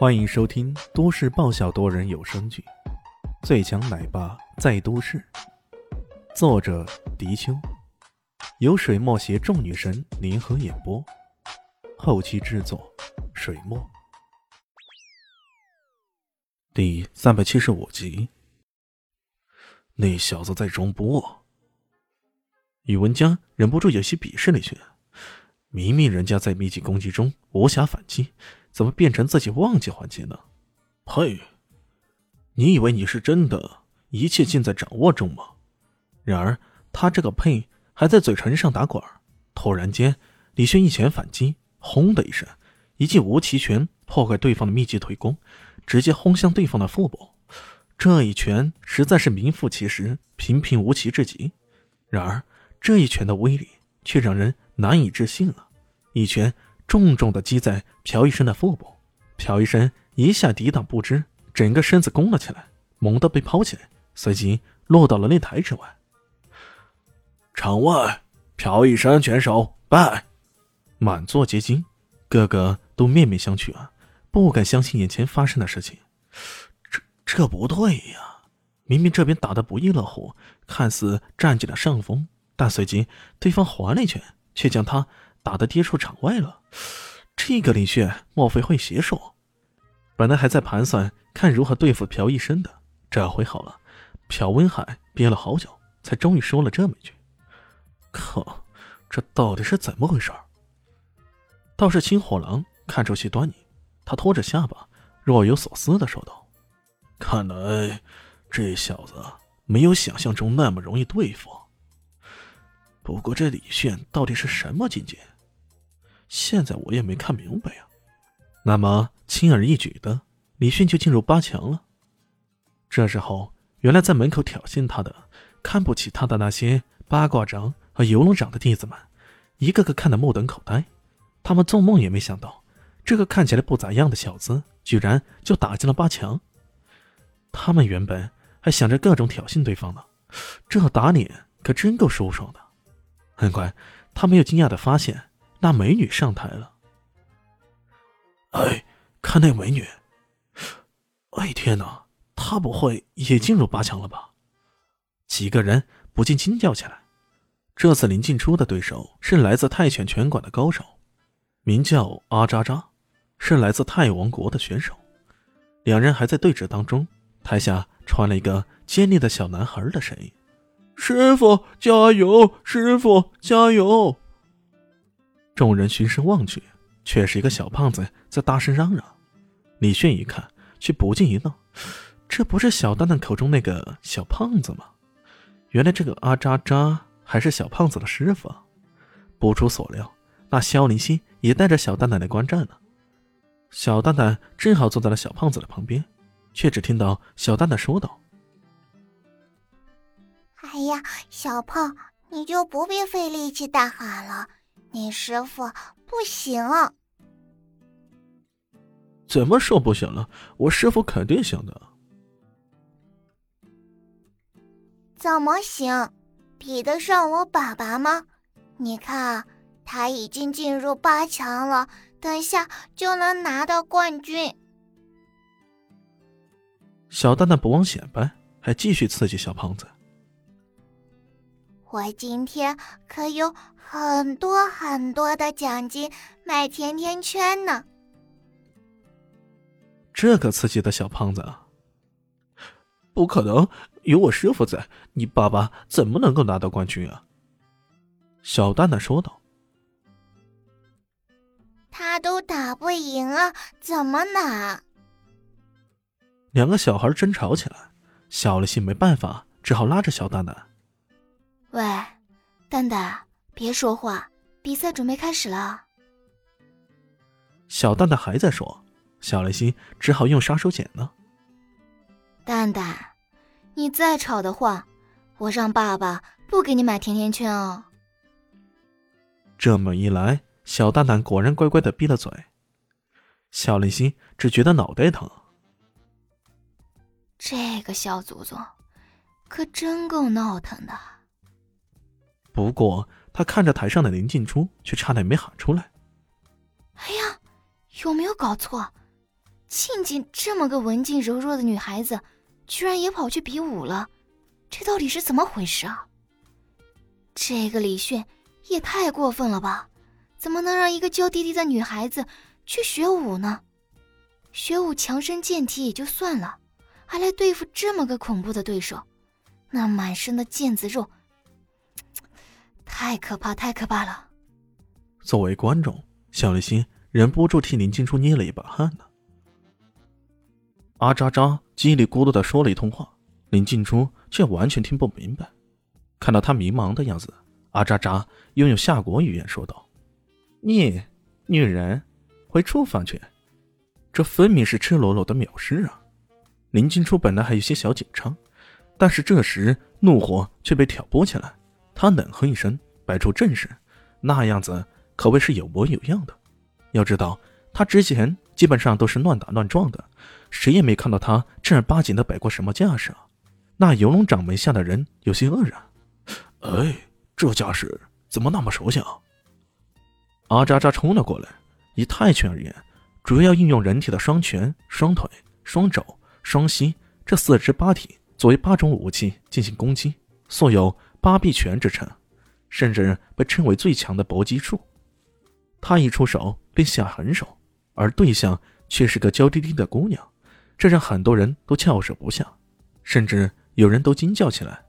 欢迎收听都市爆笑多人有声剧《最强奶爸在都市》，作者：迪秋，由水墨携众女神联合演播，后期制作：水墨。第三百七十五集，那小子在装波。宇文江忍不住有些鄙视了一句：“明明人家在密集攻击中无暇反击。”怎么变成自己忘记还击呢？呸！你以为你是真的一切尽在掌握中吗？然而他这个呸还在嘴唇上打滚突然间，李轩一拳反击，轰的一声，一记无极拳破坏对方的密集腿功，直接轰向对方的腹部。这一拳实在是名副其实，平平无奇至极。然而这一拳的威力却让人难以置信了，一拳。重重的击在朴医生的腹部，朴医生一下抵挡不支，整个身子弓了起来，猛地被抛起来，随即落到了擂台之外。场外，朴医生拳手败，满座皆惊，个个都面面相觑啊，不敢相信眼前发生的事情。这这不对呀！明明这边打得不亦乐乎，看似占据了上风，但随即对方还了一拳，却将他。打得跌出场外了，这个李炫莫非会邪术？本来还在盘算看如何对付朴医生的，这回好了，朴文海憋了好久，才终于说了这么一句：“靠，这到底是怎么回事？”倒是青火狼看出些端倪，他拖着下巴，若有所思的说道：“看来这小子没有想象中那么容易对付。不过这李炫到底是什么境界？”现在我也没看明白呀。那么轻而易举的，李迅就进入八强了。这时候，原来在门口挑衅他的、看不起他的那些八卦掌和游龙掌的弟子们，一个个看得目瞪口呆。他们做梦也没想到，这个看起来不咋样的小子，居然就打进了八强。他们原本还想着各种挑衅对方呢，这打脸可真够舒爽的。很快，他们又惊讶的发现。那美女上台了。哎，看那美女！哎天哪，她不会也进入八强了吧？几个人不禁惊叫起来。这次林静初的对手是来自泰拳拳馆的高手，名叫阿扎扎，是来自泰王国的选手。两人还在对峙当中，台下传来一个尖利的小男孩的声音：“师傅加油！师傅加油！”众人循声望去，却是一个小胖子在大声嚷嚷。李炫一看，却不禁一愣：这不是小蛋蛋口中那个小胖子吗？原来这个阿渣渣还是小胖子的师傅。不出所料，那萧林希也带着小蛋蛋来观战了。小蛋蛋正好坐在了小胖子的旁边，却只听到小蛋蛋说道：“哎呀，小胖，你就不必费力气大喊了。”你师傅不行，怎么说不行了？我师傅肯定行的。怎么行？比得上我爸爸吗？你看，他已经进入八强了，等下就能拿到冠军。小蛋蛋不忘显摆，还继续刺激小胖子。我今天可有很多很多的奖金买甜甜圈呢。这个刺激的小胖子啊！不可能，有我师傅在，你爸爸怎么能够拿到冠军啊？小蛋蛋说道。他都打不赢啊，怎么拿？两个小孩争吵起来，小了心没办法，只好拉着小蛋蛋。喂，蛋蛋，别说话，比赛准备开始了。小蛋蛋还在说，小雷心只好用杀手锏了。蛋蛋，你再吵的话，我让爸爸不给你买甜甜圈哦。这么一来，小蛋蛋果然乖乖的闭了嘴。小雷心只觉得脑袋疼。这个小祖宗，可真够闹腾的。不过，他看着台上的林静初，却差点没喊出来：“哎呀，有没有搞错？静静这么个文静柔弱的女孩子，居然也跑去比武了，这到底是怎么回事啊？这个李炫也太过分了吧！怎么能让一个娇滴滴的女孩子去学武呢？学武强身健体也就算了，还来对付这么个恐怖的对手，那满身的腱子肉，太可怕，太可怕了！作为观众，小丽心忍不住替林静初捏了一把汗呢。阿渣渣叽里咕噜的说了一通话，林静初却完全听不明白。看到他迷茫的样子，阿渣渣又用下国语言说道：“你，女人，回厨房去。”这分明是赤裸裸的藐视啊！林静初本来还有些小紧张，但是这时怒火却被挑拨起来。他冷哼一声，摆出阵势，那样子可谓是有模有样的。要知道，他之前基本上都是乱打乱撞的，谁也没看到他正儿八经的摆过什么架势啊！那游龙掌门下的人有些愕然。哎，这架势怎么那么熟悉啊？阿渣渣冲了过来，以泰拳而言，主要运用人体的双拳、双腿、双肘、双膝这四肢八体作为八种武器进行攻击，素有“八臂拳”之称，甚至被称为最强的搏击术。他一出手便下狠手，而对象却是个娇滴滴的姑娘，这让很多人都翘舌不下，甚至有人都惊叫起来。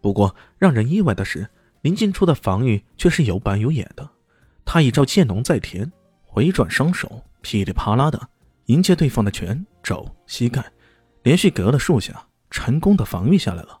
不过，让人意外的是，林静初的防御却是有板有眼的。他一招剑龙在天，回转双手，噼里啪啦的迎接对方的拳、肘、膝盖，连续隔了数下，成功的防御下来了。